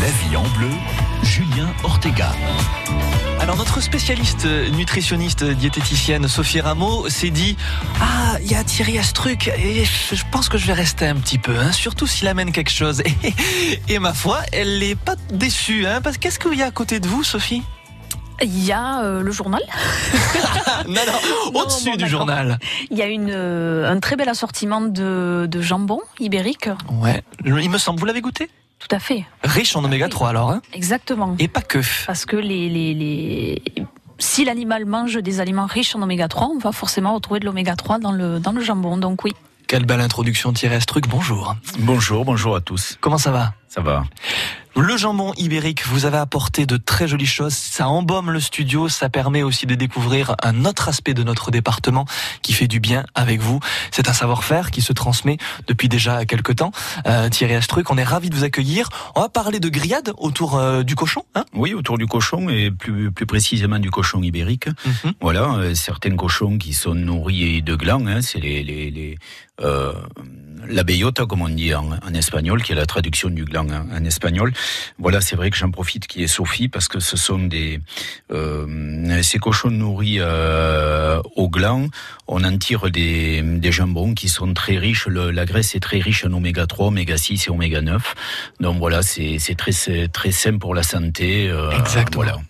La vie en bleu, Julien Ortega. Alors notre spécialiste nutritionniste diététicienne Sophie Rameau s'est dit ah il y a Thierry Astruc et je pense que je vais rester un petit peu hein, surtout s'il amène quelque chose et, ma foi elle n'est pas déçue hein, parce qu'est-ce qu'il y a à côté de vous Sophie? Il y a euh, le journal. non, non, au-dessus du journal. Il y a une, euh, un très bel assortiment de, de jambon ibérique. Ouais, il me semble. Vous l'avez goûté? Tout à fait. Riche en oméga 3 alors. Hein Exactement. Et pas que. Parce que les, les, les... si l'animal mange des aliments riches en oméga 3, on va forcément retrouver de l'oméga 3 dans le, dans le jambon. Donc oui. Quelle belle introduction Thierry Truc. Bonjour. Bonjour, bonjour à tous. Comment ça va? Ça va. Le jambon ibérique, vous avez apporté de très jolies choses. Ça embaume le studio, ça permet aussi de découvrir un autre aspect de notre département qui fait du bien avec vous. C'est un savoir-faire qui se transmet depuis déjà quelques temps. Euh, Thierry Astruc, on est ravi de vous accueillir. On va parler de grillade autour euh, du cochon. Hein? Oui, autour du cochon et plus, plus précisément du cochon ibérique. Mhm. Voilà, euh, certains cochons qui sont nourris de glands, hein, c'est les, les, les la bellota, comme on dit en, espagnol, qui est la traduction du gland en, espagnol. Voilà, c'est vrai que j'en profite qui est Sophie parce que ce sont des euh, ces cochons nourris euh, au gland. On en tire des, des jambons qui sont très riches. la graisse est très riche en oméga 3, oméga 6 et oméga 9. Donc voilà, c'est très très sain pour la santé. Euh, Exactement. Voilà.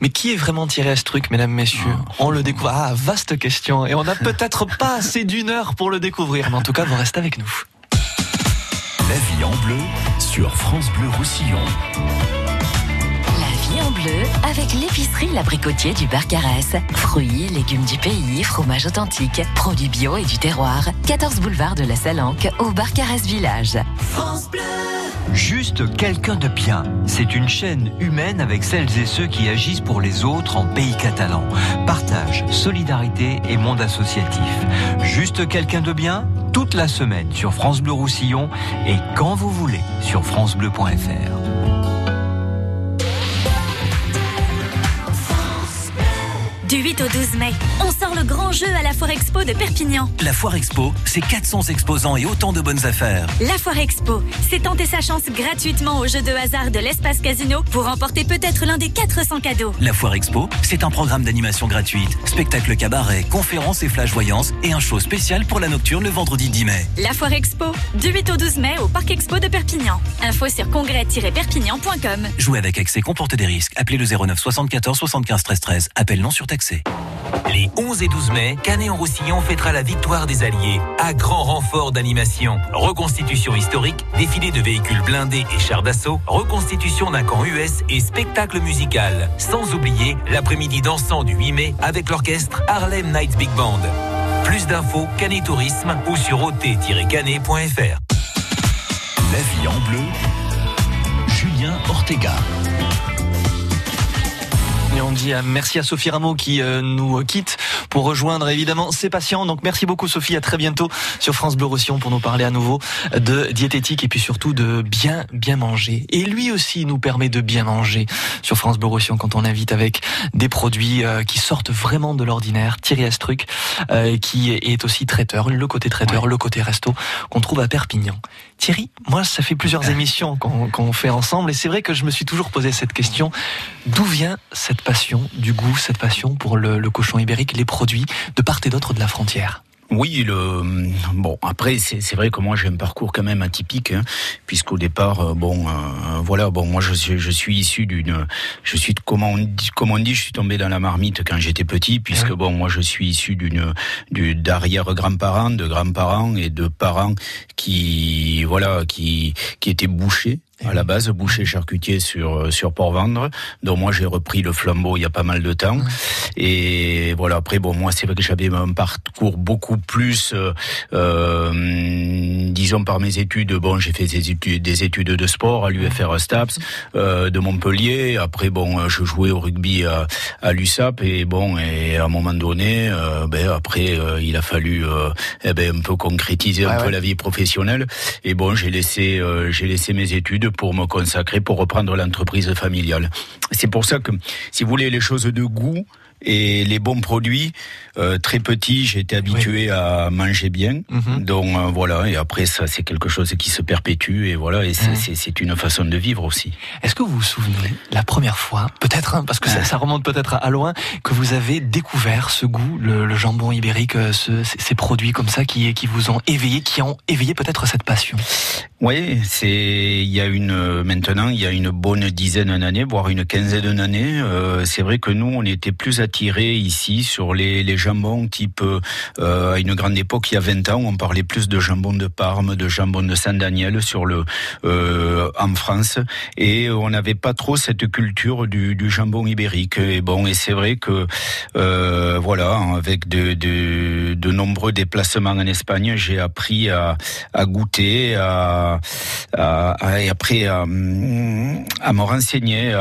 Mais qui est vraiment tiré à ce truc, mesdames, messieurs ah. On le découvre. Ah, vaste question. Et on n'a peut-être pas assez d'une heure pour le découvrir. Mais en tout cas, vous restez avec nous. La vie en bleu sur France Bleu Roussillon. En bleu avec l'épicerie L'Abricotier du Barcarès. Fruits, légumes du pays, fromage authentique, produits bio et du terroir. 14 boulevard de la Salanque au Barcarès Village. France Bleu Juste quelqu'un de bien. C'est une chaîne humaine avec celles et ceux qui agissent pour les autres en pays catalan. Partage, solidarité et monde associatif. Juste quelqu'un de bien? Toute la semaine sur France Bleu Roussillon et quand vous voulez sur francebleu.fr. Du 8 au 12 mai, on sort le grand jeu à la Foire Expo de Perpignan. La Foire Expo, c'est 400 exposants et autant de bonnes affaires. La Foire Expo, c'est tenter sa chance gratuitement au jeu de hasard de l'espace casino pour remporter peut-être l'un des 400 cadeaux. La Foire Expo, c'est un programme d'animation gratuite, spectacle cabaret, conférences et flash voyance et un show spécial pour la nocturne le vendredi 10 mai. La Foire Expo, du 8 au 12 mai au Parc Expo de Perpignan. Info sur congrès-perpignan.com. Jouer avec excès comporte des risques. Appelez le 09 74 75 13 13. Appel non Les 11 et 12 mai, Canet-en-Roussillon fêtera la victoire des Alliés, à grand renfort d'animation. Reconstitution historique, défilé de véhicules blindés et chars d'assaut, reconstitution d'un camp US et spectacle musical. Sans oublier l'après-midi dansant du 8 mai avec l'orchestre Harlem Nights Big Band. Plus d'infos, Canet Tourisme ou sur ot-canet.fr. La vie en bleu, Julien Ortega. Et on dit merci à Sophie Rameau qui euh, nous quitte pour rejoindre évidemment ses patients. Donc merci beaucoup Sophie, à très bientôt sur France Bleu Roussillon pour nous parler à nouveau de diététique et puis surtout de bien bien manger. Et lui aussi nous permet de bien manger sur France Bleu Roussillon quand on l'invite avec des produits euh, qui sortent vraiment de l'ordinaire. Thierry Astruc euh, qui est aussi traiteur, le côté traiteur, le côté resto qu'on trouve à Perpignan. Thierry, moi ça fait plusieurs émissions qu'on fait ensemble et c'est vrai que je me suis toujours posé cette question. D'où vient cette passion, du goût, cette passion pour le, cochon ibérique, les produits de part et d'autre de la frontière. Oui, le bon après c'est vrai que moi j'ai un parcours quand même atypique hein, puisqu'au départ euh, bon euh, voilà bon moi je suis je suis issu d'une je suis comment on dit comment on dit je suis tombé dans la marmite quand j'étais petit puisque bon moi je suis issu d'une d'arrière grands-parents de grands-parents et de parents qui voilà qui qui étaient bouchés à la base, boucher charcutier sur euh, sur Port-Vendre. Donc moi j'ai repris le flambeau il y a pas mal de temps. Et voilà après bon moi c'est vrai que j'avais un parcours beaucoup plus euh, euh, disons par mes études. Bon j'ai fait des études des études de sport à l'UFR Staps euh, de Montpellier. Après bon je jouais au rugby à, à l'USAP et bon et à un moment donné euh, ben après il a fallu eh ben un peu concrétiser un peu la vie professionnelle. Et bon j'ai laissé j'ai laissé mes études pour me consacrer, pour reprendre l'entreprise familiale. C'est pour ça que, si vous voulez, les choses de goût, et les bons produits. Euh, très petit, j'ai été habitué à manger bien. Mhm. Donc euh, voilà, et après ça, c'est quelque chose qui se perpétue et voilà, et c'est Mhm. c'est- une façon de vivre aussi. Est-ce que vous vous souvenez la première fois, peut-être, hein, parce que ça, ça remonte peut-être à, loin, que vous avez découvert ce goût, le, le jambon ibérique, euh, ce- ces, produits comme ça qui, qui vous ont éveillé, qui ont éveillé peut-être cette passion? Oui, c'est il y a une maintenant il y a une bonne dizaine d'années, voire une quinzaine d'années. euh, c'est vrai que nous on était plus attirés ici sur les, les jambons type euh, à une grande époque il y a 20 ans on parlait plus de jambon de Parme, de jambon de Saint-Daniel sur le euh, en France et on n'avait pas trop cette culture du, du jambon ibérique. Et bon et c'est vrai que euh, voilà avec de, de, nombreux déplacements en Espagne j'ai appris à, à goûter à, et après à, me renseigner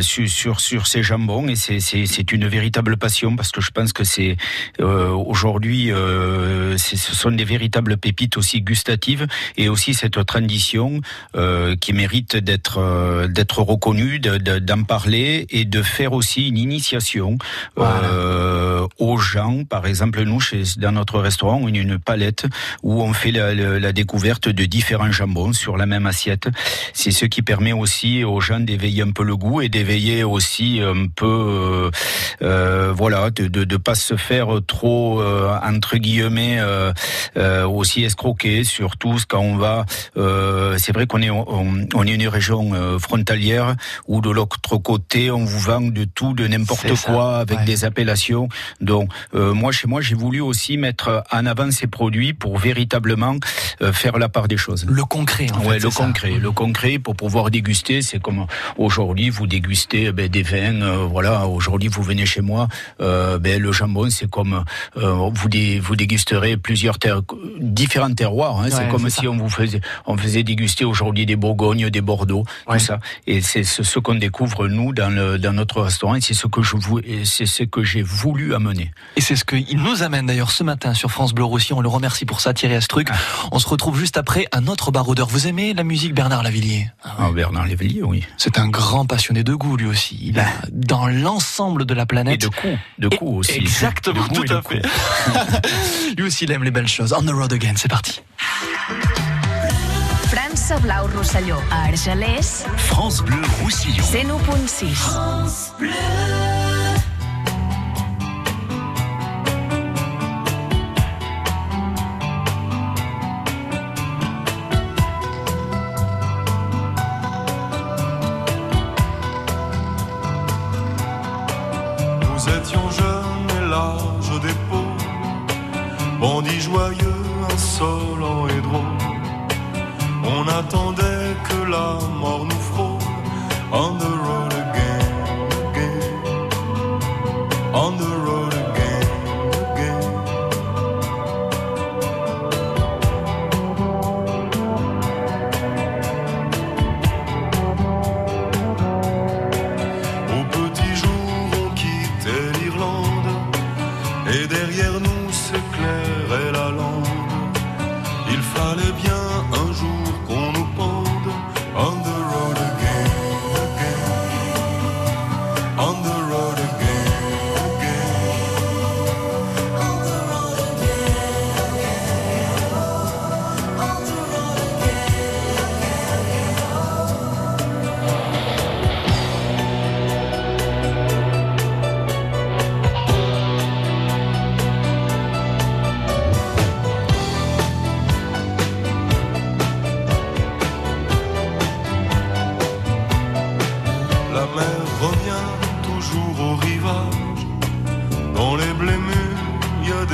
sur, sur sur ces jambons et c'est une véritable passion parce que je pense que c'est euh, aujourd'hui euh, ce sont des véritables pépites aussi gustatives et aussi cette tradition euh, qui mérite d'être euh, d'être reconnue de- de- d'en parler et de faire aussi une initiation euh, aux gens par exemple nous chez dans notre restaurant on a une palette où on fait la, la- la découverte de différents jambons sur la même assiette. C'est ce qui permet aussi aux gens d'éveiller un peu le goût et d'éveiller aussi un peu, euh, voilà, de, de de pas se faire trop euh, entre guillemets euh, euh, aussi escroquer, surtout quand on va. euh, c'est vrai qu'on est on, on est une région euh, frontalière où de l'autre côté on vous vend de tout, de n'importe ça, quoi avec ouais. des appellations. Donc euh, moi chez moi j'ai voulu aussi mettre en avant ces produits pour véritablement euh, faire la part des choses. Le concret, en ouais, fait. le ça. concret, le concret pour pouvoir déguster, c'est comme aujourd'hui vous dégustez ben, des vins. euh, voilà, aujourd'hui vous venez chez moi, euh, ben, le jambon c'est comme euh, vous dé- vous dégusterez plusieurs terres, différents terroirs. Hein, Ouais, c'est comme si on vous faisait on faisait déguster aujourd'hui des Bourgognes, des Bordeaux, Ouais. tout ça. Et c'est ce, qu'on découvre nous dans le dans notre restaurant. Et c'est ce que je vou- et c'est ce que j'ai voulu amener. Et c'est ce qu'il nous amène d'ailleurs ce matin sur France Bleu Roussillon. On le remercie pour ça, Thierry Astruc. On se retrouve juste après un autre baroudeur. Vous aimez la musique Bernard Lavillier? Ah, Bernard Lévelier, oui. C'est un grand passionné de goût lui aussi. Il a dans l'ensemble de la Et planète. de coups, de Et- coups aussi. Exactement, De tout et à fait. lui aussi, il aime les belles choses. On the road again, c'est parti. França Blau Rosselló, a Argelers, France Bleu Roussillon. 101.6. Nous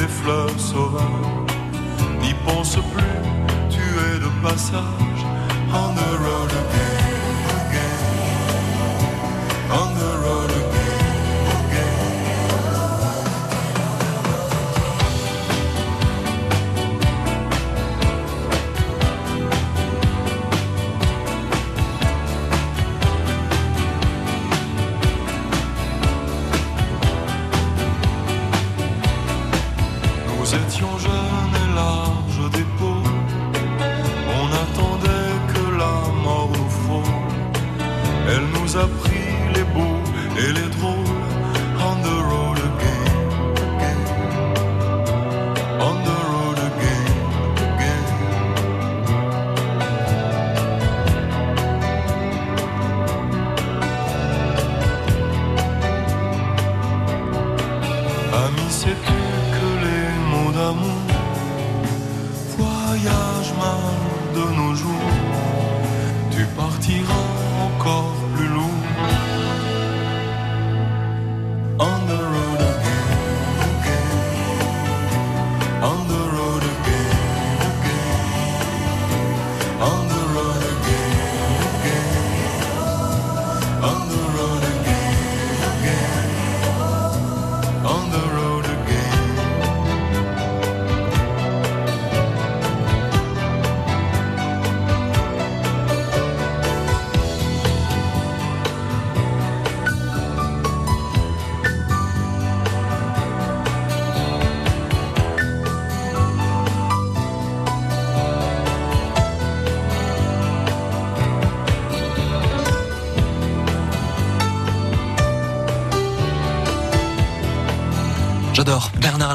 des fleurs sauvages. N'y pense plus, tu es de passage. On the road again, again. On the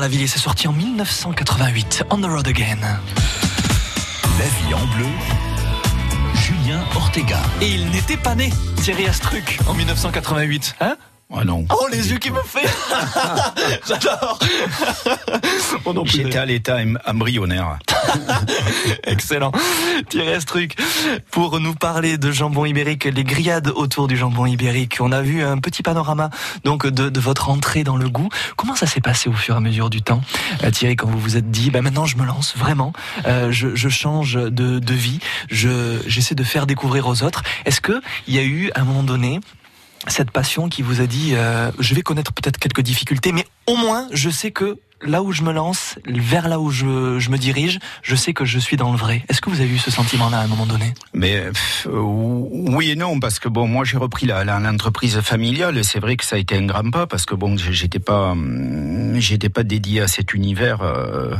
J'adore. Bernard Lavillier, c'est sorti en 1988. On the road again. La vie en bleu. Julien Ortega. Et il n'était pas né, Thierry Astruc, en 1988. Hein? Ah non. Oh, les yeux qui me fait J'adore J'étais à l'état em- embryonnaire. Excellent. Thierry Astruc, pour nous parler de jambon ibérique, les grillades autour du jambon ibérique. On a vu un petit panorama donc de, de votre entrée dans le goût. Comment ça s'est passé au fur et à mesure du temps, Euh, Thierry, quand vous vous êtes dit, bah maintenant je me lance vraiment, euh, je, change de, vie, je j'essaie de faire découvrir aux autres. Est-ce que il y a eu à un moment donné cette passion qui vous a dit, euh, je vais connaître peut-être quelques difficultés, mais au moins je sais que là où je me lance, vers là où je, je me dirige, je sais que je suis dans le vrai. Est-ce que vous avez eu ce sentiment-là à un moment donné? Mais pff, euh, oui et non parce que bon moi j'ai repris l'entreprise familiale c'est vrai que ça a été un grand pas parce que bon j'étais pas hum, j'étais pas dédié à cet univers euh,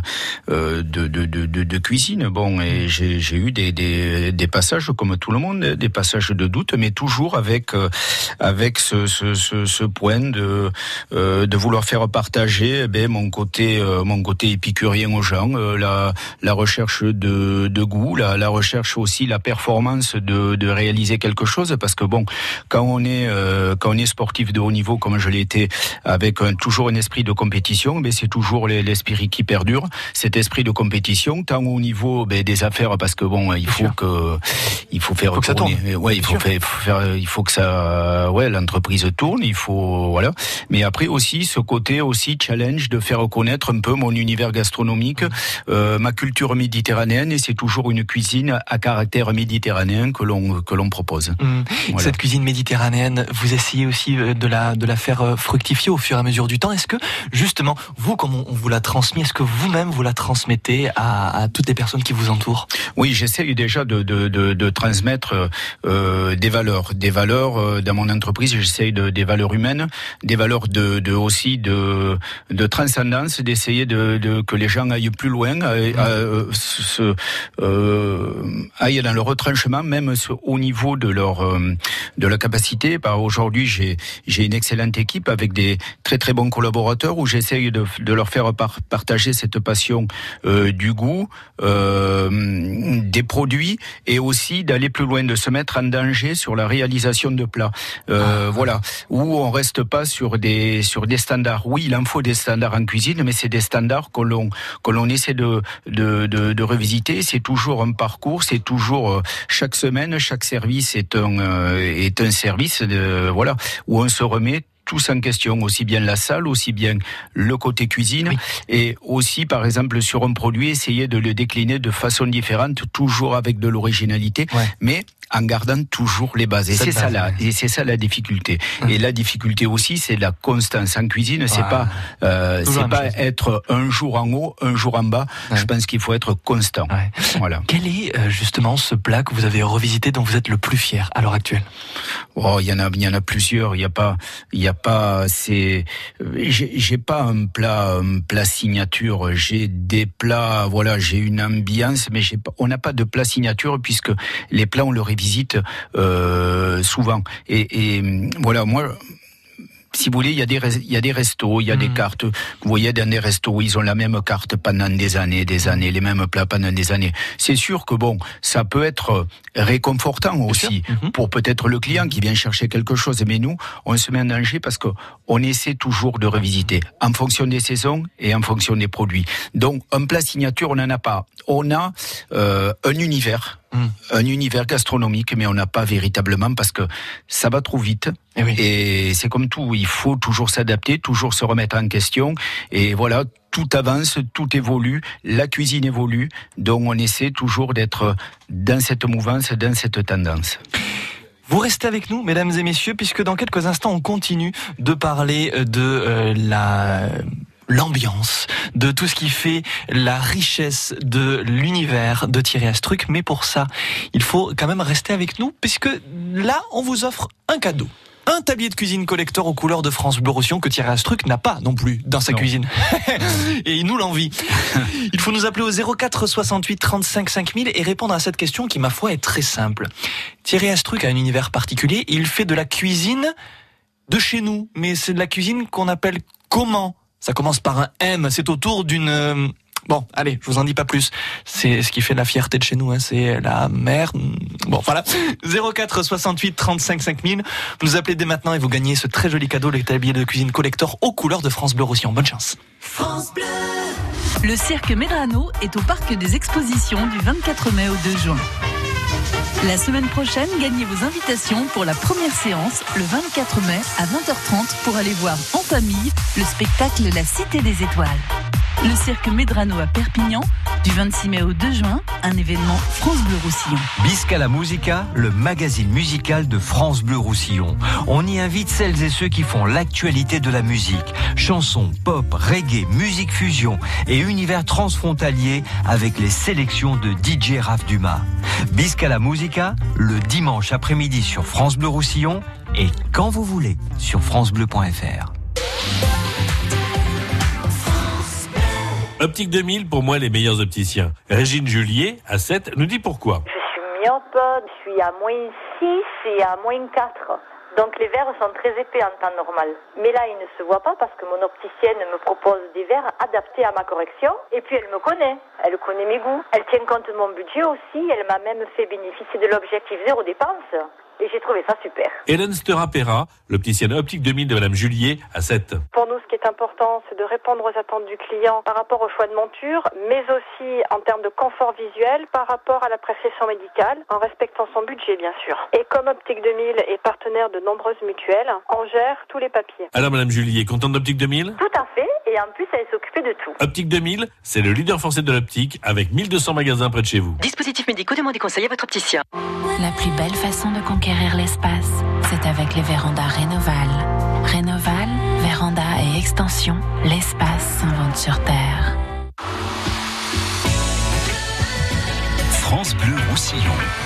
euh, de, de, de, cuisine bon et j'ai eu des, des, passages comme tout le monde des passages de doute mais toujours avec euh, avec ce, ce, point de euh, de vouloir faire partager eh ben, mon côté euh, mon côté épicurien aux gens euh, la la recherche de, de goût la, la recherche aussi la performance de, de réaliser quelque chose. Parce que bon quand on est euh, quand on est sportif de haut niveau comme je l'ai été avec un, toujours un esprit de compétition mais c'est toujours les- l'esprit qui perdure. Cet esprit de compétition tant au niveau ben, des affaires parce que bon il faut que il faut faire Faut que ça tourne. ouais il Bien faut sûr. faire, il faut faire- il faut que ça ouais l'entreprise tourne il faut voilà. Mais après aussi ce côté aussi challenge de faire connaître un peu mon univers gastronomique euh, ma culture méditerranéenne et c'est toujours une cuisine à caractère méditerranéen que l'on que l'on propose Voilà. Cette cuisine méditerranéenne, vous essayez aussi euh, de la, de la faire euh, fructifier au fur et à mesure du temps. Est-ce que, justement, vous, comme on on vous l'a transmis, est-ce que vous-même vous la transmettez à, à toutes les personnes qui vous entourent? Oui, j'essaye déjà de, de, de, de transmettre euh, des valeurs, des valeurs euh, dans mon entreprise. J'essaye de, des valeurs humaines, des valeurs de, de aussi de, de transcendance, d'essayer de, de que les gens aillent plus loin, euh, euh, se, euh, aillent dans le retranchement, même au niveau de leur de la capacité. Bah, Aujourd'hui, j'ai j'ai une excellente équipe avec des très très bons collaborateurs où j'essaye de, de leur faire par- partager cette passion euh, du goût, euh, des produits et aussi d'aller plus loin, de se mettre en danger sur la réalisation de plats. Euh, Voilà, où on reste pas sur des sur des standards. Oui, il en faut des standards en cuisine, mais c'est des standards que l'on que l'on essaie de de, de, de revisiter. C'est toujours un parcours, c'est toujours euh, chaque semaine, chaque service est un euh, est un service de voilà où on se remet tous en question, aussi bien la salle, aussi bien le côté cuisine, et aussi, par exemple, sur un produit, essayer de le décliner de façon différente, toujours avec de l'originalité, mais en gardant toujours les bases. Et c'est ça la, ouais. et c'est ça la difficulté. Et la difficulté aussi, c'est la constance en cuisine. C'est Ouais. pas, euh, c'est même pas être un jour en haut, un jour en bas. Je pense qu'il faut être constant. Voilà. Quel est euh, justement ce plat que vous avez revisité dont vous êtes le plus fier à l'heure actuelle? Oh, il y en a, il y en a plusieurs. Il y a pas, il y a pas. C'est, j'ai pas un plat, un plat signature. J'ai des plats. Voilà, j'ai une ambiance, mais j'ai pas. On n'a pas de plat signature puisque les plats on le euh, souvent. Et, et voilà, moi. Si vous voulez, il y a des il y a des restos, il y a des cartes. Vous voyez dans des restos, ils ont la même carte pendant des années, des années, les mêmes plats pendant des années. C'est sûr que bon, ça peut être réconfortant aussi pour peut-être le client qui vient chercher quelque chose. Mais nous, on se met en danger parce que on essaie toujours de revisiter en fonction des saisons et en fonction des produits. Donc, un plat signature, on n'en a pas. On a euh, un univers un univers gastronomique, mais on n'a pas véritablement parce que ça va trop vite. Et, c'est comme tout, il faut toujours s'adapter, toujours se remettre en question. Et voilà, tout avance, tout évolue, la cuisine évolue, donc on essaie toujours d'être dans cette mouvance, dans cette tendance. Vous restez avec nous, mesdames et messieurs, puisque dans quelques instants, on continue de parler de euh, la l'ambiance, de tout ce qui fait la richesse de l'univers de Thierry Astruc. Mais pour ça, il faut quand même rester avec nous, puisque là, on vous offre un cadeau. Un tablier de cuisine collector aux couleurs de France Bleu Roussillon que Thierry Astruc n'a pas non plus dans sa cuisine. et il nous l'envie. Il faut nous appeler au 04 68 35 5000 et répondre à cette question qui, ma foi, est très simple. Thierry Astruc a un univers particulier. Il fait de la cuisine de chez nous, mais c'est de la cuisine qu'on appelle comment Ça commence par un M. C'est autour d'une euh, Bon, allez, je vous en dis pas plus. C'est ce qui fait la fierté de chez nous, hein, c'est la mer. Bon, voilà. 04 68 35 5000. Vous nous appelez dès maintenant et vous gagnez ce très joli cadeau, l'établi de cuisine collector aux couleurs de France Bleu Roussillon. Bonne chance. France Bleu. Le cirque Medrano est au parc des expositions du 24 mai au 2 juin. La semaine prochaine, gagnez vos invitations pour la première séance le 24 mai à 20h30 pour aller voir en famille le spectacle La Cité des Étoiles. Le cirque Medrano à Perpignan, du 26 mai au 2 juin, un événement France Bleu Roussillon. Bisca la Musica, le magazine musical de France Bleu Roussillon. On y invite celles et ceux qui font l'actualité de la musique. Chansons, pop, reggae, musique fusion et univers transfrontalier avec les sélections de DJ Raph Dumas. Bisca la Musica, le dimanche après-midi sur France Bleu Roussillon et quand vous voulez sur francebleu.fr. Optique 2000, pour moi, les meilleurs opticiens. Régine Julier, à 7, nous dit pourquoi. Je suis myope, je suis à moins 6 et à moins 4. Donc les verres sont très épais en temps normal. Mais là, ils ne se voient pas parce que mon opticienne me propose des verres adaptés à ma correction. Et puis elle me connaît. Elle connaît mes goûts. Elle tient compte de mon budget aussi. Elle m'a même fait bénéficier de l'objectif zéro dépense. Et j'ai trouvé ça super. Hélène Stera-Pera, l'opticienne optique 2000 de Madame Julier, à 7. Pour nous, ce qui est important, c'est de répondre aux attentes du client par rapport au choix de monture, mais aussi en termes de confort visuel par rapport à la prescription médicale, en respectant son budget, bien sûr. Et comme Optique 2000 est partenaire de nombreuses mutuelles, on gère tous les papiers. Alors, Madame Julier, contente d'Optique 2000 Tout à fait, et en plus, elle s'occupe de tout. Optique 2000, c'est le leader français de l'optique, avec 1200 magasins près de chez vous. Dispositifs médicaux, demandez conseil à votre opticien. La plus belle façon de conquérir l'espace, c'est avec les vérandas Rénoval. Rénoval, véranda et extension, l'espace s'invente sur Terre. France Bleu Roussillon.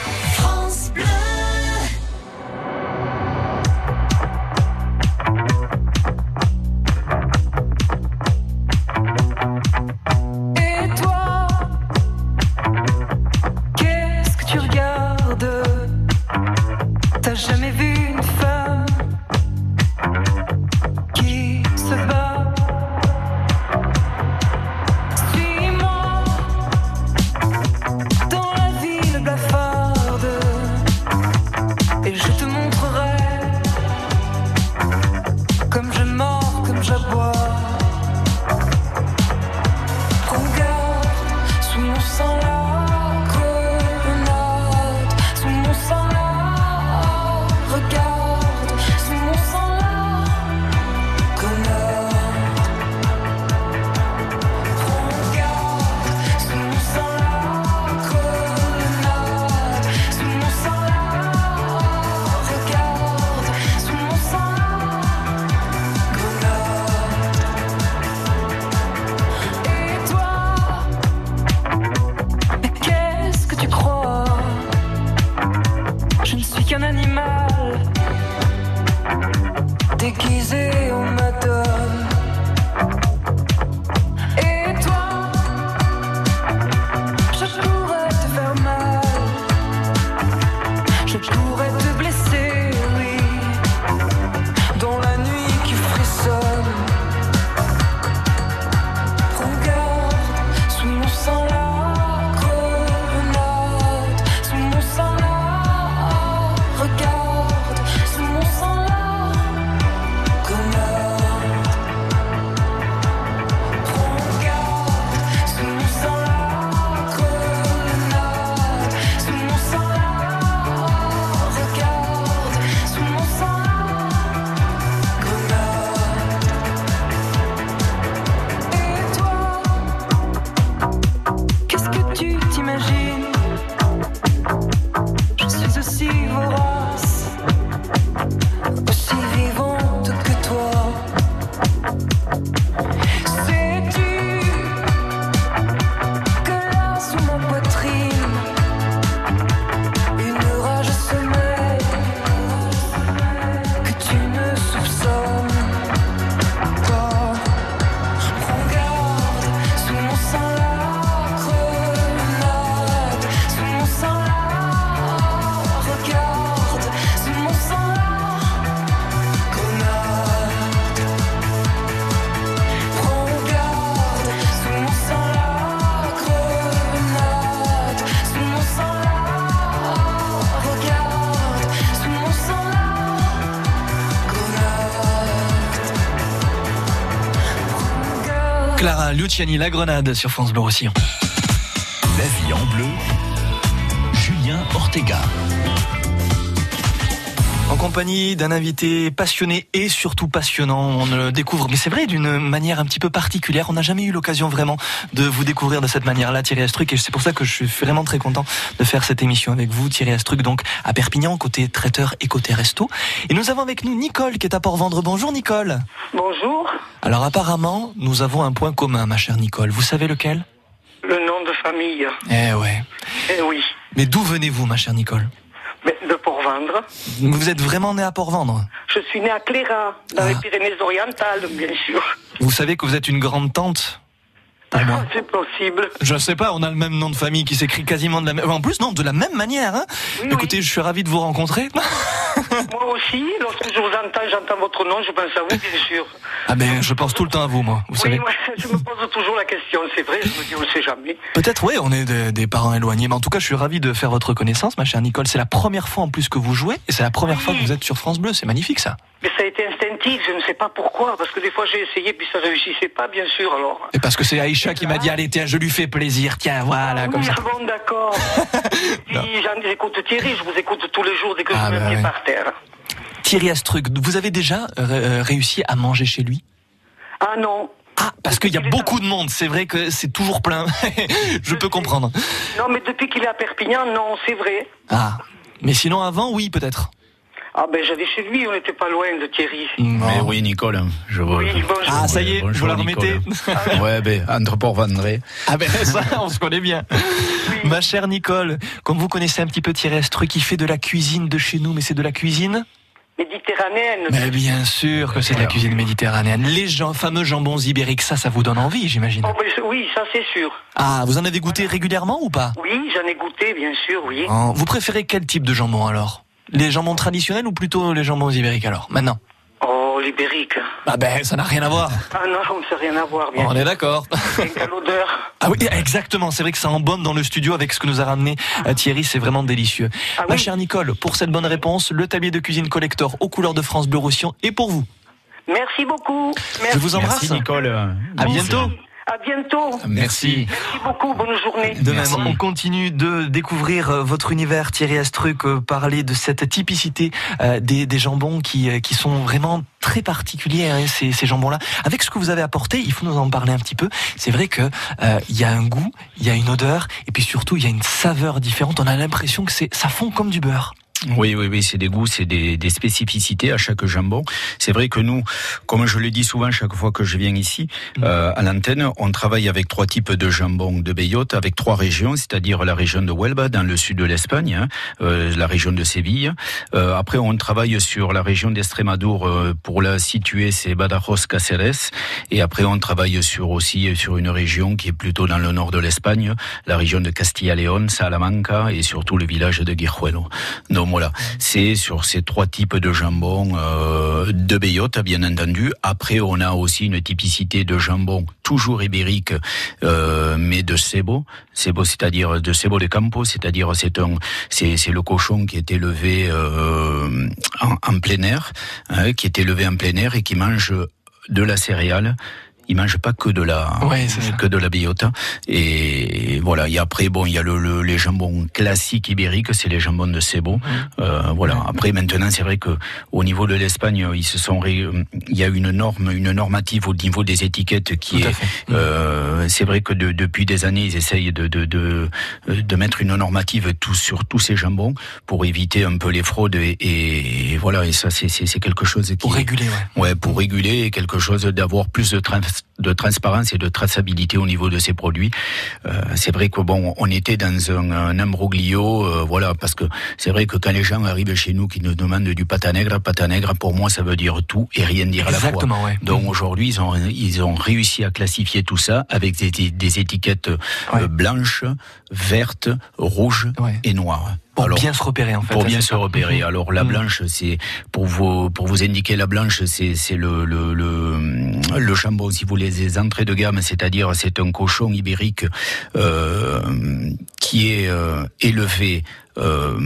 Clara Luciani, La Grenade sur France Bleu Roussillon. La vie en bleu, Julien Ortega. Compagnie d'un invité passionné et surtout passionnant, on le découvre, mais c'est vrai, d'une manière un petit peu particulière. On n'a jamais eu l'occasion vraiment de vous découvrir de cette manière-là, Thierry Astruc, et c'est pour ça que je suis vraiment très content de faire cette émission avec vous, Thierry Astruc, donc à Perpignan, côté traiteur et côté resto. Et nous avons avec nous Nicole qui est à Port-Vendre. Bonjour Nicole. Bonjour. Alors apparemment, nous avons un point commun, ma chère Nicole. Vous savez lequel? Le nom de famille. Eh ouais. Eh oui. Mais d'où venez-vous, ma chère Nicole? Mais de Port-Vendre. Vous êtes vraiment né à Port-Vendre Je suis né à Cléra, dans les Pyrénées-Orientales, bien sûr. Vous savez que vous êtes une grande tante pour moi. C'est possible. Je sais pas, on a le même nom de famille qui s'écrit quasiment de la même. En plus, non, de la même manière. Hein Écoutez, je suis ravi de vous rencontrer. Moi aussi, lorsque je vous entends, j'entends votre nom, je pense à vous, bien sûr. Ah ben, je pense tout le temps à vous, moi. Vous oui, savez. moi, je me pose toujours la question, c'est vrai, je me dis, on ne sait jamais. Peut-être, oui, on est des, des parents éloignés, mais en tout cas, je suis ravi de faire votre connaissance, ma chère Nicole. C'est la première fois en plus que vous jouez, et c'est la première fois que vous êtes sur France Bleu. C'est magnifique, ça. Mais ça a été instinctif, je ne sais pas pourquoi, parce que des fois j'ai essayé, puis ça réussissait pas, bien sûr, alors. Et parce que c'est Aïcha qui m'a dit, allez, tiens, je lui fais plaisir, tiens, voilà, comme oui, ça. bon, d'accord. Puis j'en écoute Thierry, je vous écoute tous les jours dès que Ah, je me bah mets ouais. par terre. Thierry Astruc, vous avez déjà euh, euh, réussi à manger chez lui? Ah non. Ah, parce qu'il y a beaucoup de monde, c'est vrai que c'est toujours plein. je peux comprendre. Non, mais depuis qu'il est à Perpignan, non, c'est vrai. Ah, mais sinon avant, oui, peut-être. Ah ben j'allais chez lui, on n'était pas loin de Thierry. Mais oui, Nicole, hein, je vois. Oui, bonjour. Ah, ça y est, Bonjour, vous la remettez Ouais, ben, entre Port-Vendré. Ah ben ça, on se connaît bien. Ma chère Nicole, comme vous connaissez un petit peu Thierry Astruc, il fait de la cuisine de chez nous, mais c'est de la cuisine Méditerranéenne. Mais bien sûr que c'est de la cuisine méditerranéenne. Les gens, fameux jambons ibériques, ça, ça vous donne envie, j'imagine. Oh, ben, oui, ça c'est sûr. Ah, vous en avez goûté régulièrement ou pas? Oui, j'en ai goûté, bien sûr, oui. Oh, Vous préférez quel type de jambon alors? Les jambons traditionnels ou plutôt les jambons ibériques alors Maintenant Oh, l'ibérique. Ah ben, ça n'a rien à voir. Ah non, on ne sait rien à voir, bien On est d'accord. L'odeur. Ah oui, exactement. C'est vrai que ça embaume dans le studio avec ce que nous a ramené euh, Thierry. C'est vraiment délicieux. Ah Ma chère Nicole, pour cette bonne réponse, le tablier de cuisine collector aux couleurs de France Bleu Roussillon est pour vous. Merci beaucoup. Merci. Je vous embrasse. Merci, Nicole. À bientôt. À bientôt. Merci. Merci beaucoup, bonne journée. De même, on continue de découvrir euh, votre univers, Thierry Astruc, euh, parler de cette typicité euh, des, des jambons qui, euh, qui sont vraiment très particuliers, hein, ces, ces jambons-là. Avec ce que vous avez apporté, il faut nous en parler un petit peu. C'est vrai que euh, il y a un goût, il y a une odeur, et puis surtout il y a une saveur différente. On a l'impression que c'est ça fond comme du beurre. Oui, oui, oui, c'est des goûts, c'est des, des spécificités à chaque jambon. C'est vrai que nous, comme je le dis souvent chaque fois que je viens ici, euh, à l'antenne, on travaille avec trois types de jambon de Beyote, avec trois régions, c'est-à-dire la région de Huelva, dans le sud de l'Espagne, hein, euh, la région de Séville. Euh, après, on travaille sur la région d'Estrémadure, euh, pour la situer, c'est Badajoz, Cáceres. Et après, on travaille sur aussi sur une région qui est plutôt dans le nord de l'Espagne, la région de Castilla-León, Salamanca et surtout le village de Guijuelo. Donc c'est sur ces trois types de jambon euh, de Beyote, bien entendu. Après, on a aussi une typicité de jambon toujours ibérique, euh, mais de Cebo. Cebo, c'est-à-dire de Cebo de Campo, c'est-à-dire c'est un, c'est, c'est le cochon qui est élevé euh, en, en plein air, hein, qui est élevé en plein air et qui mange de la céréale. Il mange pas que de la Ouais, que de la biota. Et voilà. Et après bon il y a le, le- les jambons classiques ibériques c'est les jambons de Cebo euh, voilà. Après maintenant c'est vrai que au niveau de l'Espagne ils se sont ré- il y a une norme une normative au niveau des étiquettes qui Tout est euh, c'est vrai que de- depuis des années ils essayent de de, de de mettre une normative tout sur tous ces jambons pour éviter un peu les fraudes et, et voilà. Et ça c'est quelque chose qui Pour réguler, ouais. Ouais, pour réguler quelque chose d'avoir plus de, trans- de transparence et de traçabilité au niveau de ces produits. Euh, c'est vrai que bon, on était dans un, un imbroglio, euh, voilà, parce que c'est vrai que quand les gens arrivent chez nous qui nous demandent du pata nègre, pata nègre pour moi ça veut dire tout et rien dire à la fois. Exactement, ouais. Donc aujourd'hui ils ont ils ont réussi à classifier tout ça avec des, des étiquettes euh, blanches, vertes, rouges et noires. Pour bien se repérer, en fait, Pour bien se repérer. Alors la blanche, c'est pour vous pour vous indiquer la blanche, c'est c'est le le, le le jambon, si vous voulez, des entrées de gamme, c'est-à-dire c'est un cochon ibérique euh, qui est euh, élevé euh,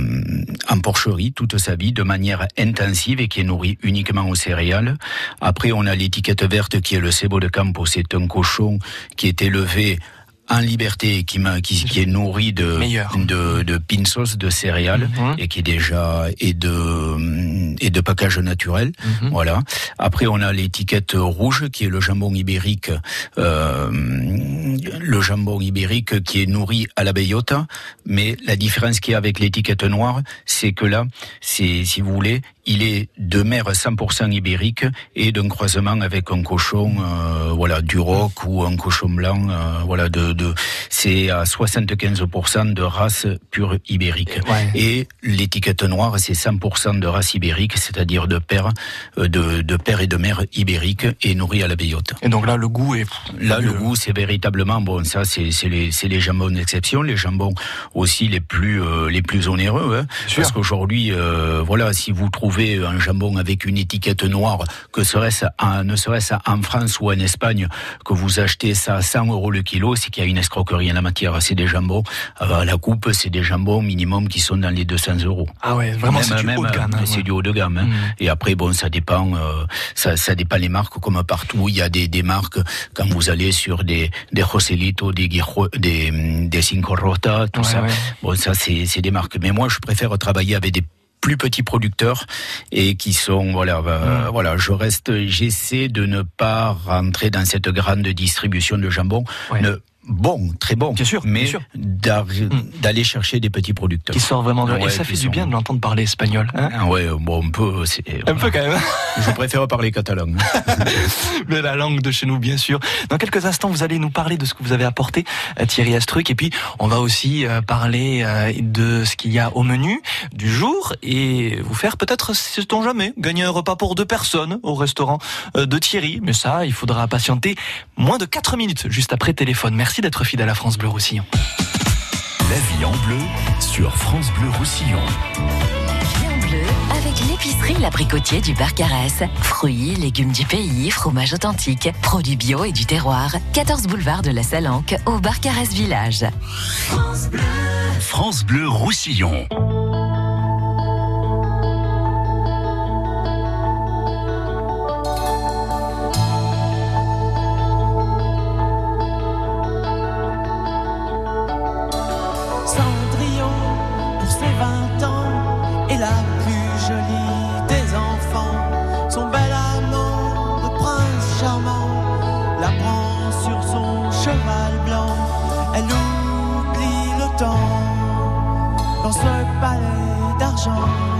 en porcherie toute sa vie de manière intensive et qui est nourri uniquement aux céréales. Après, on a l'étiquette verte qui est le Cebo de Campo. C'est un cochon qui est élevé en liberté qui, qui, qui est nourri de, de, de pinsos, de céréales, Mhm. et qui est déjà, et de, et de package naturel. Mhm. Voilà. Après, on a l'étiquette rouge, qui est le jambon ibérique, euh, le jambon ibérique qui est nourri à la bellota. Mais la différence qu'il y a avec l'étiquette noire, c'est que là, c'est, si vous voulez, il est de mère 100% ibérique et d'un croisement avec un cochon, euh, voilà, du roc ou un cochon blanc, euh, voilà, de, de, c'est à 75% de race pure ibérique. Et l'étiquette noire, c'est 100% de race ibérique, c'est-à-dire de père, euh, de, de père et de mère ibérique et nourri à la beyota. Et donc là, le goût est. Là, le goût, c'est véritablement bon. Ça, c'est les c'est les jambons d'exception, les jambons aussi les plus euh, les plus onéreux, hein, parce qu'aujourd'hui, euh, voilà, si vous trouvez un jambon avec une étiquette noire, que serait-ce ne serait-ce en France ou en Espagne, que vous achetez ça à 100 euros le kilo, c'est qu'il y a une escroquerie en la matière. C'est des jambons euh, à la coupe, c'est des jambons minimum qui sont dans les 200 euros. Ah ouais, vraiment, c'est du haut de gamme. hein, C'est du haut de gamme. hein. Et après, bon, ça dépend, euh, ça, ça dépend les marques comme partout. Il y a des, des marques quand vous allez sur des des Joselito, des Guijo- des des Cinco Rota, tout Ouais, ça. ouais. Bon, ça c'est des marques. Mais moi, je préfère travailler avec des plus petits producteurs et qui sont voilà euh, voilà je reste j'essaie de ne pas rentrer dans cette grande distribution de jambon. Ne- bon très bon bien sûr mais d'aller chercher des petits producteurs Qui sort vraiment de. Ouais, et ça fait du sont- bien de l'entendre parler espagnol. hein. ah ouais, bon, un peu. c'est- Un peu quand même. Je préfère parler catalan. Mais la langue de chez nous, bien sûr. Dans quelques instants, vous allez nous parler de ce que vous avez apporté, euh, Thierry Astruc. Et puis, on va aussi euh, parler euh, de ce qu'il y a au menu du jour et vous faire peut-être, sait-on jamais, gagner un repas pour deux personnes au restaurant de Thierry. Mais ça, il faudra patienter moins de 4 minutes juste après téléphone. Merci d'être fidèle à France Bleu Roussillon. La vie en bleu sur France Bleu Roussillon. Bleu avec l'épicerie L'Abricotier du Barcarès. Fruits, légumes du pays, fromage authentique, produits bio et du terroir. 14 boulevard de la Salanque au Barcarès Village. France Bleu Roussillon. 20 ans, est la plus jolie des enfants. Son bel amant de prince charmant la prend sur son cheval blanc. Elle oublie le temps dans ce palais cieux.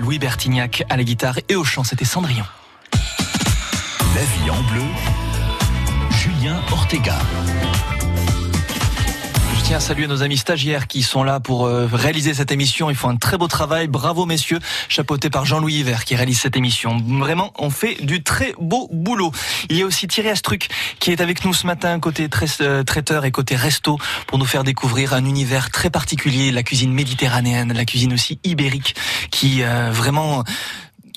Louis Bertignac à la guitare et au chant, c'était Cendrillon. La vie en bleu, Julien Ortega. Tiens à saluer nos amis stagiaires qui sont là pour euh, réaliser cette émission. Ils font un très beau travail. Bravo messieurs, chapeauté par Jean-Louis Hiver qui réalise cette émission. Vraiment, on fait du très beau boulot. Il y a aussi Thierry Astruc qui est avec nous ce matin côté euh, traiteur et côté resto pour nous faire découvrir un univers très particulier, la cuisine méditerranéenne, la cuisine aussi ibérique qui euh, vraiment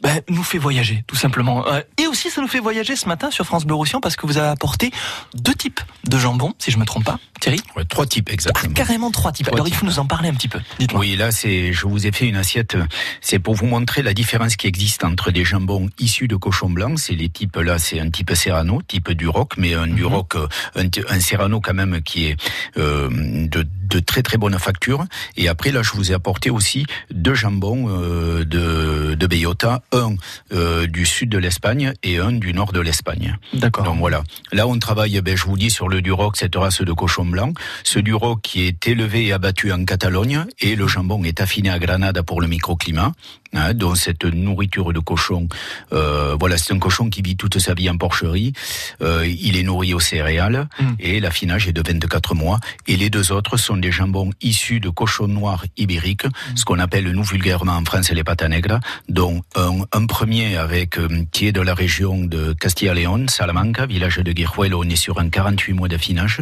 ben, nous fait voyager, tout simplement. Euh, et aussi, ça nous fait voyager ce matin sur France Bleu Roussillon parce que vous avez apporté deux types de jambon, si je me trompe pas, Thierry. Ouais, trois types exactement. Carrément trois types. Trois Alors, il faut nous en parler un petit peu. Dites-moi. Oui, là, c'est, je vous ai fait une assiette. C'est pour vous montrer la différence qui existe entre des jambons issus de cochon blanc. C'est les types là, c'est un type Serrano, type Duroc, mais un Duroc, euh, un, un Serrano quand même qui est euh, de, de très très bonne facture. Et après, là, je vous ai apporté aussi deux jambons euh, de, de Bellota, un euh, du sud de l'Espagne et un du nord de l'Espagne. D'accord. Donc voilà. Là, on travaille, ben, je vous dis, sur le Duroc, cette race de cochon blanc. Ce Duroc qui est élevé et abattu en Catalogne et le jambon est affiné à Granada pour le microclimat. Hein, donc cette nourriture de cochon, euh, voilà, c'est un cochon qui vit toute sa vie en porcherie. Euh, il est nourri aux céréales et l'affinage est de 24 mois. Et les deux autres sont des jambons issus de cochon noir ibérique, ce qu'on appelle nous vulgairement en France les pata negra, dont un, un premier avec euh, qui est de la région de Castilla-Léon, Salamanca, village de Guijuelo, on est sur un 48 mois d'affinage,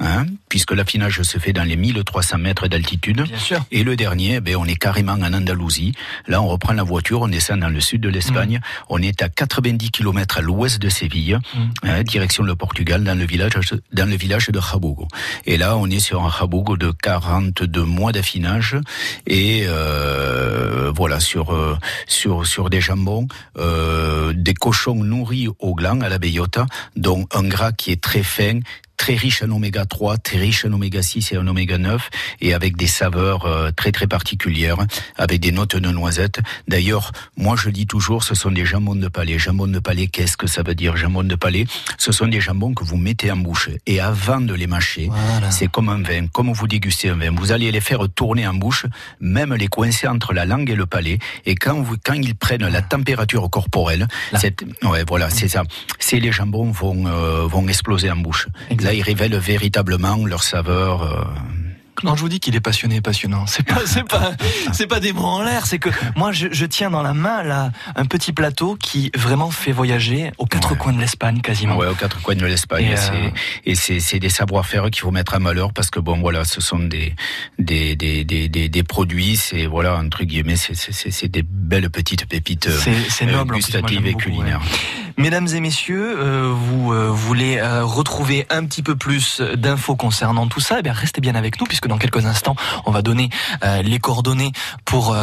hein, puisque l'affinage se fait dans les 1300 mètres d'altitude. Et le dernier, ben, on est carrément en Andalousie. Là, on reprend la voiture, on descend dans le sud de l'Espagne. On est à 90 km à l'ouest de Séville, hein, direction le Portugal, dans le village, dans le village de Jabugo. Et là, on est sur un Jabugo de 42 mois d'affinage et euh, voilà sur euh, sur sur des jambons, euh, des cochons nourris au gland à la bellota, dont un gras qui est très fin très riche en oméga 3, très riche en oméga 6 et en oméga 9, et avec des saveurs euh, très très particulières, avec des notes de noisettes. D'ailleurs, moi je dis toujours, ce sont des jambons de palais. Jambon de palais, qu'est-ce que ça veut dire Jambon de palais, ce sont des jambons que vous mettez en bouche, et avant de les mâcher, c'est comme un vin, comme vous dégustez un vin. Vous allez les faire tourner en bouche, même les coincer entre la langue et le palais, et quand vous, quand ils prennent la température corporelle, cette, ouais, voilà, c'est ça. C'est les jambons vont euh, vont exploser en bouche. Là, ils révèlent véritablement leur saveur. euh, Non, je vous dis qu'il est passionné et passionnant. C'est pas, c'est pas, c'est pas des mots en l'air. C'est que moi, je, je tiens dans la main là un petit plateau qui vraiment fait voyager aux quatre coins de l'Espagne quasiment. Ouais, aux quatre coins de l'Espagne. Et, euh, C'est- des savoir-faire qu'il faut mettre à malheur parce que bon, voilà, ce sont des des des des des, des produits. C'est voilà entre guillemets, c'est des belles petites pépites C'est- euh, noble, en plus, moi, gustatives et beaucoup, culinaires. Mesdames et messieurs, euh, vous euh, voulez euh, retrouver un petit peu plus d'infos concernant tout ça Eh bien, restez bien avec nous puisque dans quelques instants, on va donner les coordonnées pour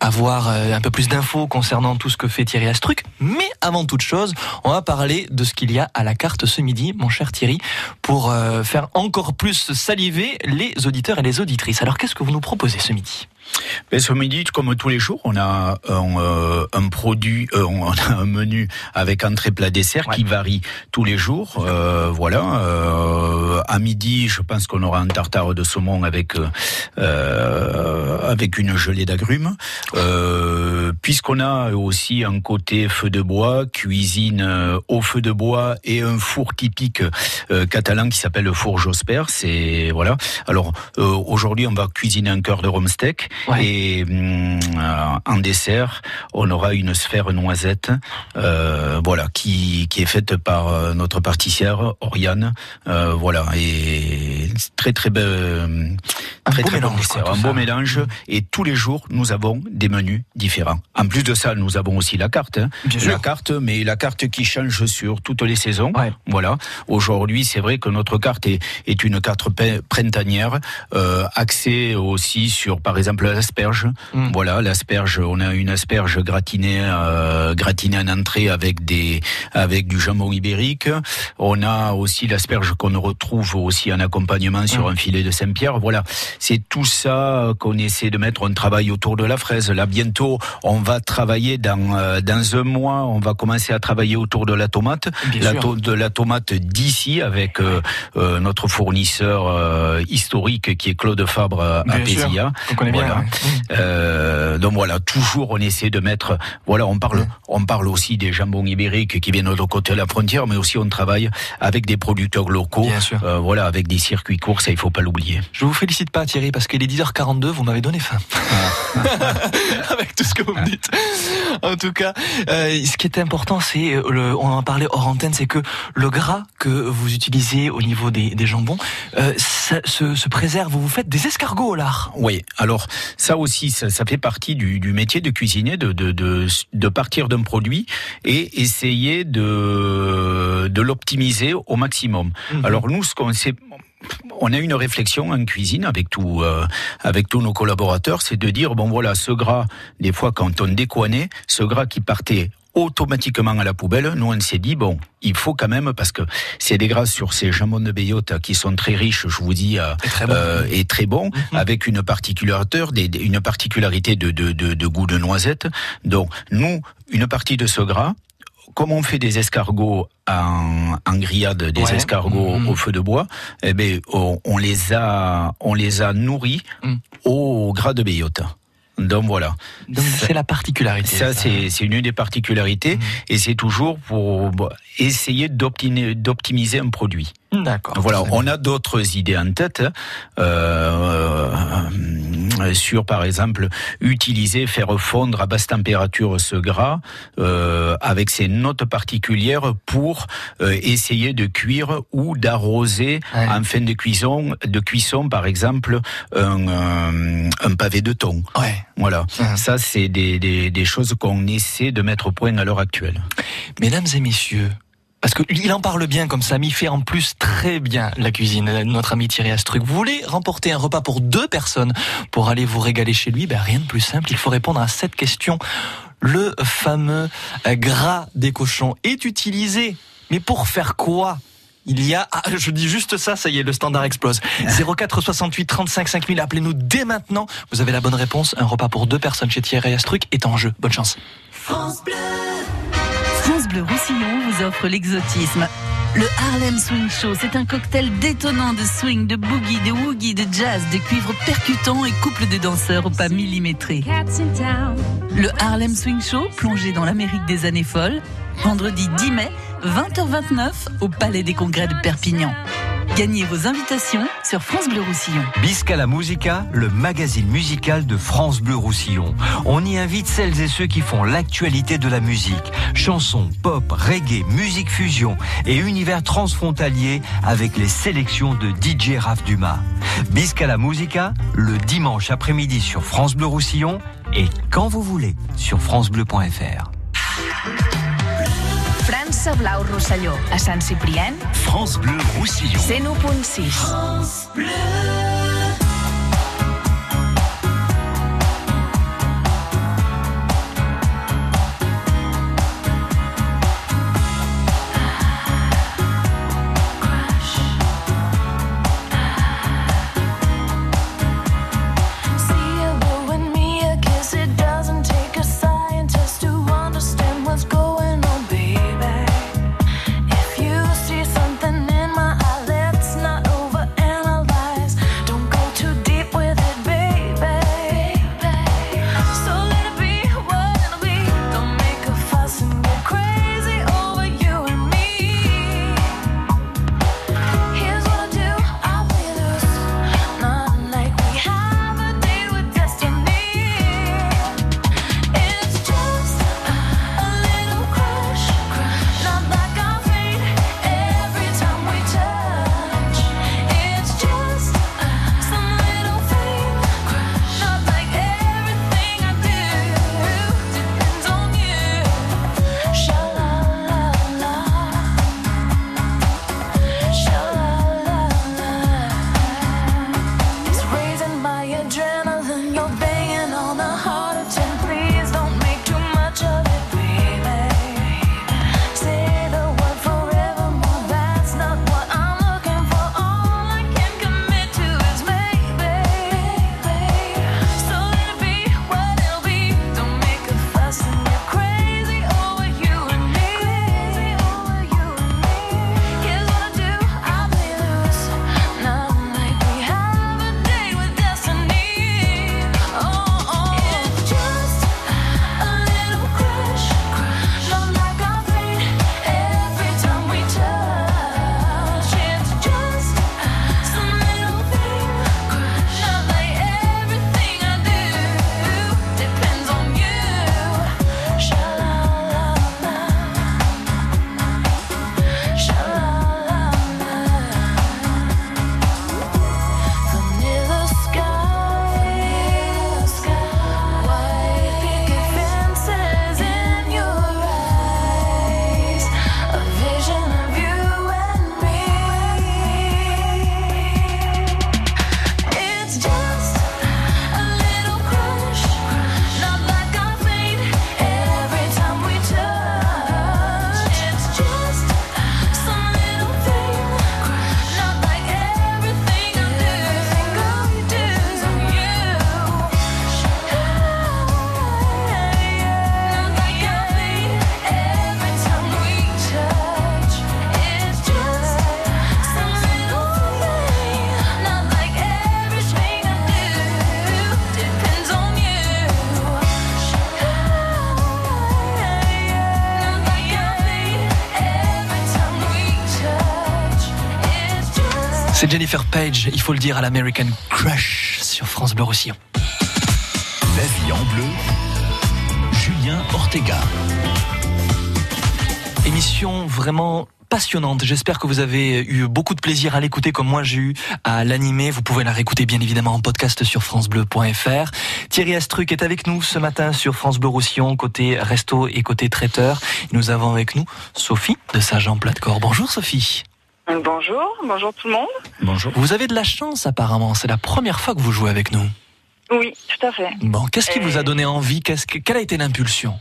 avoir un peu plus d'infos concernant tout ce que fait Thierry Astruc. Mais avant toute chose, on va parler de ce qu'il y a à la carte ce midi, mon cher Thierry, pour faire encore plus saliver les auditeurs et les auditrices. Alors, qu'est-ce que vous nous proposez ce midi? Ce midi, comme tous les jours, on a un, euh, un produit, euh, on a un menu avec entrée plat dessert qui varie tous les jours. Euh, voilà. Euh, à midi, je pense qu'on aura un tartare de saumon avec euh, euh, avec une gelée d'agrumes. Euh, Puisqu'on a aussi un côté feu de bois, cuisine euh, au feu de bois et un four typique euh, catalan qui s'appelle le four Josper. C'est voilà. Alors euh, aujourd'hui, on va cuisiner un cœur de rhum steak et euh, en dessert, on aura une sphère noisette, euh, voilà, qui qui est faite par euh, notre pâtissière Oriane, euh, voilà, et très très belle, très beau très bon mélange, dessert, quoi, un beau mélange. Et tous les jours, nous avons des menus différents. En plus de ça, nous avons aussi la carte, hein. la carte, mais la carte qui change sur toutes les saisons. Voilà. Aujourd'hui, c'est vrai que notre carte est, est une carte printanière, euh, axée aussi sur, par exemple, l'asperge. Mm. Voilà, l'asperge. On a une asperge gratinée, euh, gratinée en entrée avec des, avec du jambon ibérique. On a aussi l'asperge qu'on retrouve aussi en accompagnement sur Mm. un filet de Saint-Pierre. Voilà, c'est tout ça qu'on essaie de mettre. On travaille autour de la fraise. Là, bientôt, on va travailler dans euh, dans un mois. On va commencer à travailler autour de la tomate, la de la tomate d'ici avec euh, euh, notre fournisseur historique qui est Claude Fabre à. Voilà. Donc voilà, toujours on essaie de mettre. Voilà, on parle on parle aussi des jambons ibériques qui viennent de l'autre côté de la frontière, mais aussi on travaille avec des producteurs locaux. voilà, avec des circuits courts, ça il faut pas l'oublier. Je vous félicite pas Thierry parce qu'il est 10h42, vous m'avez donné faim. Avec tout ce que vous me dites. En tout cas, euh, ce qui est important, c'est, euh, on en parlait hors antenne, c'est que le gras que vous utilisez au niveau des, jambons euh, ça, se, préserve. Vous faites des escargots au lard. Oui, alors ça aussi, ça, fait partie du, métier de cuisinier, de, de, de, partir d'un produit et essayer de, de l'optimiser au maximum. Mhm. Alors nous, ce qu'on sait, on a une réflexion en cuisine avec tout, euh, avec tous nos collaborateurs, c'est de dire bon voilà, ce gras, des fois quand on décoinait, ce gras qui partait automatiquement à la poubelle, nous on s'est dit bon, il faut quand même parce que c'est des gras sur ces jambons de Béote qui sont très riches, je vous dis, euh, et très bons, euh, mhm. avec une particularité, une particularité de, de, de goût de noisette. Donc nous, une partie de ce gras, comme on fait des escargots en, grillade, des escargots mm-hmm. au feu de bois, eh ben, on, les a, on les a nourris mm. au gras de beyota. Donc voilà. Donc c'est la particularité. Ça, c'est une des particularités mm. et c'est toujours pour essayer d'optimiser un produit. D'accord. Voilà, on a d'autres idées en tête hein. euh, euh, sur, par exemple, utiliser, faire fondre à basse température ce gras euh, avec ses notes particulières pour euh, essayer de cuire ou d'arroser en fin de cuisson, de cuisson, par exemple, un, euh, un pavé de thon. Ouais. Voilà, ça c'est des, des, des choses qu'on essaie de mettre au point à l'heure actuelle. Mesdames et messieurs, parce qu'il en parle bien comme ça, il fait en plus très bien la cuisine, notre ami Thierry Astruc. Vous voulez remporter un repas pour deux personnes pour aller vous régaler chez lui? Ben Rien de plus simple, il faut répondre à cette question. Le fameux gras des cochons est utilisé, mais pour faire quoi? Il y a, ah, je dis juste ça, ça y est, le standard explose. 04 68 35 5000, appelez-nous dès maintenant. Vous avez la bonne réponse. Un repas pour deux personnes chez Thierry Astruc est en jeu. Bonne chance. France Bleu. France Bleu Roussillon vous offre l'exotisme. Le Harlem Swing Show, c'est un cocktail détonnant de swing, de boogie, de woogie, de jazz, de cuivres percutants et couple de danseurs au pas millimétré. Le Harlem Swing Show, plongé dans l'Amérique des années folles, vendredi 10 mai, 20h29 au Palais des Congrès de Perpignan. Gagnez vos invitations sur France Bleu Roussillon. Bisca la Musica, le magazine musical de France Bleu Roussillon. On y invite celles et ceux qui font l'actualité de la musique. Chansons, pop, reggae, musique fusion et univers transfrontalier avec les sélections de DJ Raph Dumas. Bisca la Musica, le dimanche après-midi sur France Bleu Roussillon et quand vous voulez sur francebleu.fr. France Blau Rosselló, a Sant Ciprien. France Bleu Roussillon. 101.6. France Bleu. C'est Jennifer Page, il faut le dire, à l'American Crush sur France Bleu Roussillon. La vie en bleu, Julien Ortega. Émission vraiment passionnante. J'espère que vous avez eu beaucoup de plaisir à l'écouter comme moi j'ai eu à l'animer. Vous pouvez la réécouter bien évidemment en podcast sur francebleu.fr. Thierry Astruc est avec nous ce matin sur France Bleu Roussillon, côté resto et côté traiteur. Nous avons avec nous Sophie de Saint-Jean-Plat-de-Corps. Bonjour Sophie. Bonjour, bonjour tout le monde. Bonjour. Vous avez de la chance apparemment, c'est la première fois que vous jouez avec nous. Oui, tout à fait. Bon, qu'est-ce qui Et- vous a donné envie? Que- Quelle a été l'impulsion?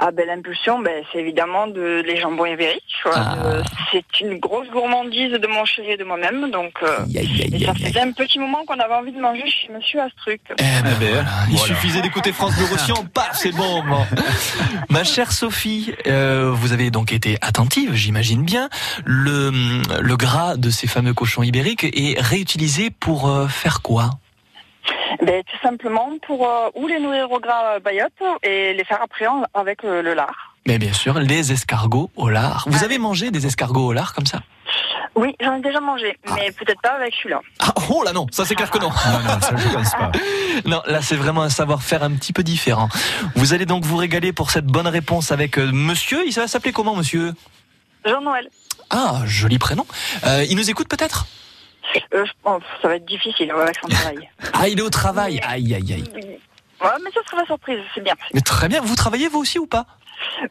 Ah ben l'impulsion, ben, c'est évidemment de les jambons ibériques. Ah. Euh, c'est une grosse gourmandise de mon chéri et de moi-même, donc euh, et ça faisait un petit moment qu'on avait envie de manger chez Monsieur Astruc. Eh ben, voilà. Il voilà. suffisait d'écouter France Bleu Roussillon, paf, c'est bon. bon. Ma chère Sophie, euh, vous avez donc été attentive, j'imagine bien. Le, le gras de ces fameux cochons ibériques est réutilisé pour euh, faire quoi? Ben, tout simplement pour euh, ou les nourrir au gras euh, bayotte et les faire après avec euh, le lard. Mais bien sûr, les escargots au lard. Vous avez mangé des escargots au lard comme ça? Oui, j'en ai déjà mangé, mais peut-être pas avec celui-là. ah, Oh là non, ça c'est clair que non. Non, non, ça je pense pas. Non, là c'est vraiment un savoir-faire un petit peu différent. Vous allez donc vous régaler pour cette bonne réponse avec euh, monsieur. Il va s'appeler comment monsieur? Jean-Noël. Ah, joli prénom. Euh, il nous écoute peut-être? Euh, ça va être difficile avec son travail. Ah, il est au travail. Aïe, aïe, aïe. Ouais, mais ça sera la surprise, c'est bien. Mais très bien. Vous travaillez vous aussi ou pas?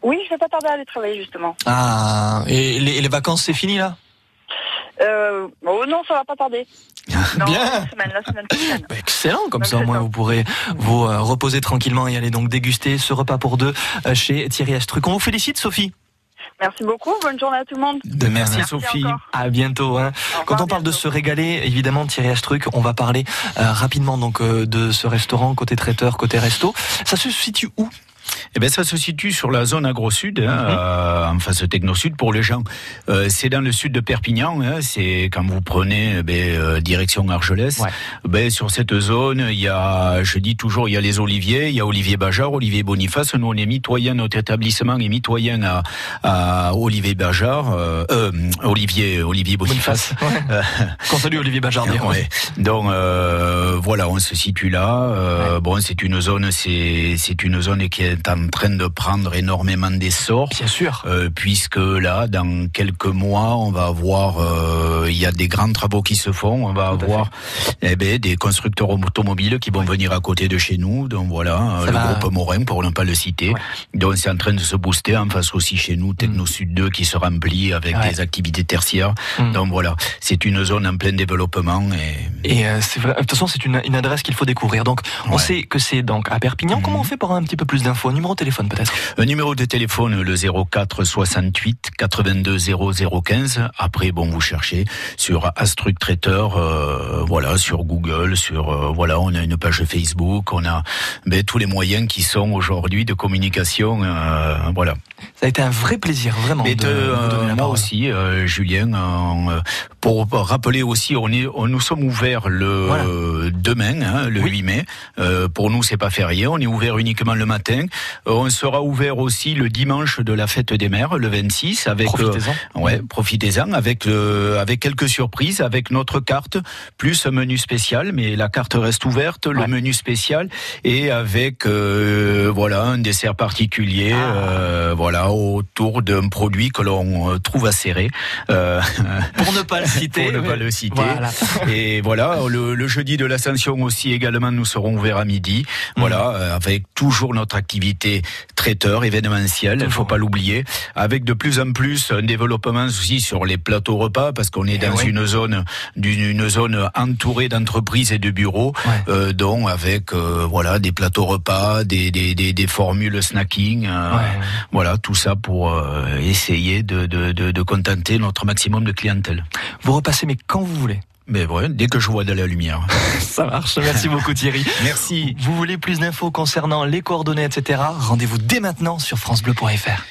Oui, je vais pas tarder à aller travailler justement. Ah, et les, vacances c'est fini là? Euh, oh non, ça va pas tarder. Non, Bien. La semaine, la semaine prochaine. Excellent, comme ça au moins vous pourrez vous euh, reposer tranquillement et aller donc déguster ce repas pour deux euh, chez Thierry Astruc. On vous félicite Sophie. Merci beaucoup, bonne journée à tout le monde. Merci, Sophie. encore. À bientôt. hein. Quand on parle de se régaler, évidemment Thierry Astruc, on va parler euh, rapidement donc euh, de ce restaurant côté traiteur, côté resto. Ça se situe où? Eh ben, ça se situe sur la zone agro-sud, hein, euh, en face techno-sud pour les gens. Euh, c'est dans le sud de Perpignan. hein, c'est quand vous prenez eh ben, euh, direction Argelès. Ben, sur cette zone, il y a, je dis toujours, il y a les Oliviers, il y a Olivier Bajard, Olivier Boniface. Nous, on est mitoyen, notre établissement est mitoyen à, à Olivier Bajard, euh, euh, Olivier, Olivier Boniface. Euh, Qu'on salue Olivier Bajard. Ouais. Donc euh, voilà, on se situe là. Euh, Bon, c'est une zone, c'est c'est une zone qui est en train de prendre énormément d'essor. Bien sûr. Euh, puisque là, dans quelques mois, on va avoir, euh, il y a des grands travaux qui se font. On va avoir, eh ben, des constructeurs automobiles qui vont venir à côté de chez nous. Donc voilà, euh, le va. groupe Morin pour ne pas le citer. Donc c'est en train de se booster en face aussi chez nous, Techno Sud 2 qui se remplit avec Mm. Ouais. des activités tertiaires. Mm. Donc voilà, c'est une zone en plein développement et Et euh, c'est vrai. De toute façon, c'est une, une adresse qu'il faut découvrir. Donc, on sait que c'est donc à Perpignan. Comment on fait pour avoir un petit peu plus d'infos Un numéro de téléphone peut-être Un numéro de téléphone, le 04 68 82 0015. Après, bon, vous cherchez sur Astruc Traiteur, euh, voilà, sur Google, sur, euh, voilà, on a une page Facebook, on a ben, tous les moyens qui sont aujourd'hui de communication, euh, voilà. Ça a été un vrai plaisir, vraiment. Mais de euh, moi aussi, Julien, pour rappeler aussi, on est, on, nous sommes ouverts le demain, hein, le 8 mai. Pour nous, c'est pas férié. On est ouvert uniquement le matin. Euh, on sera ouvert aussi le dimanche de la fête des mères, le 26, avec Profitez-en. euh, ouais, profitez-en avec euh, avec quelques surprises, avec notre carte plus un menu spécial. Mais la carte reste ouverte, le menu spécial et avec euh, voilà un dessert particulier, Ah. euh, voilà autour d'un produit que l'on trouve à serrer. Euh, Pour ne pas le citer. pour ne pas le citer. Voilà. Et voilà, le, le jeudi de l'Ascension aussi également, nous serons ouverts à midi. Mm. Voilà, euh, avec toujours notre activité traiteur, événementiel, il faut pas l'oublier. Avec de plus en plus un développement aussi sur les plateaux repas, parce qu'on est dans Eh ouais. une zone, d'une une zone entourée d'entreprises et de bureaux, euh, dont avec euh, voilà des plateaux repas, des, des, des, des formules snacking, euh, voilà tout ça pour essayer de, de, de, de contenter notre maximum de clientèle. Vous repassez, mais quand vous voulez. Mais ouais, dès que je vois de la lumière. Ça marche. Merci beaucoup Thierry. Merci. Vous voulez plus d'infos concernant les coordonnées, etc. Rendez-vous dès maintenant sur francebleu.fr.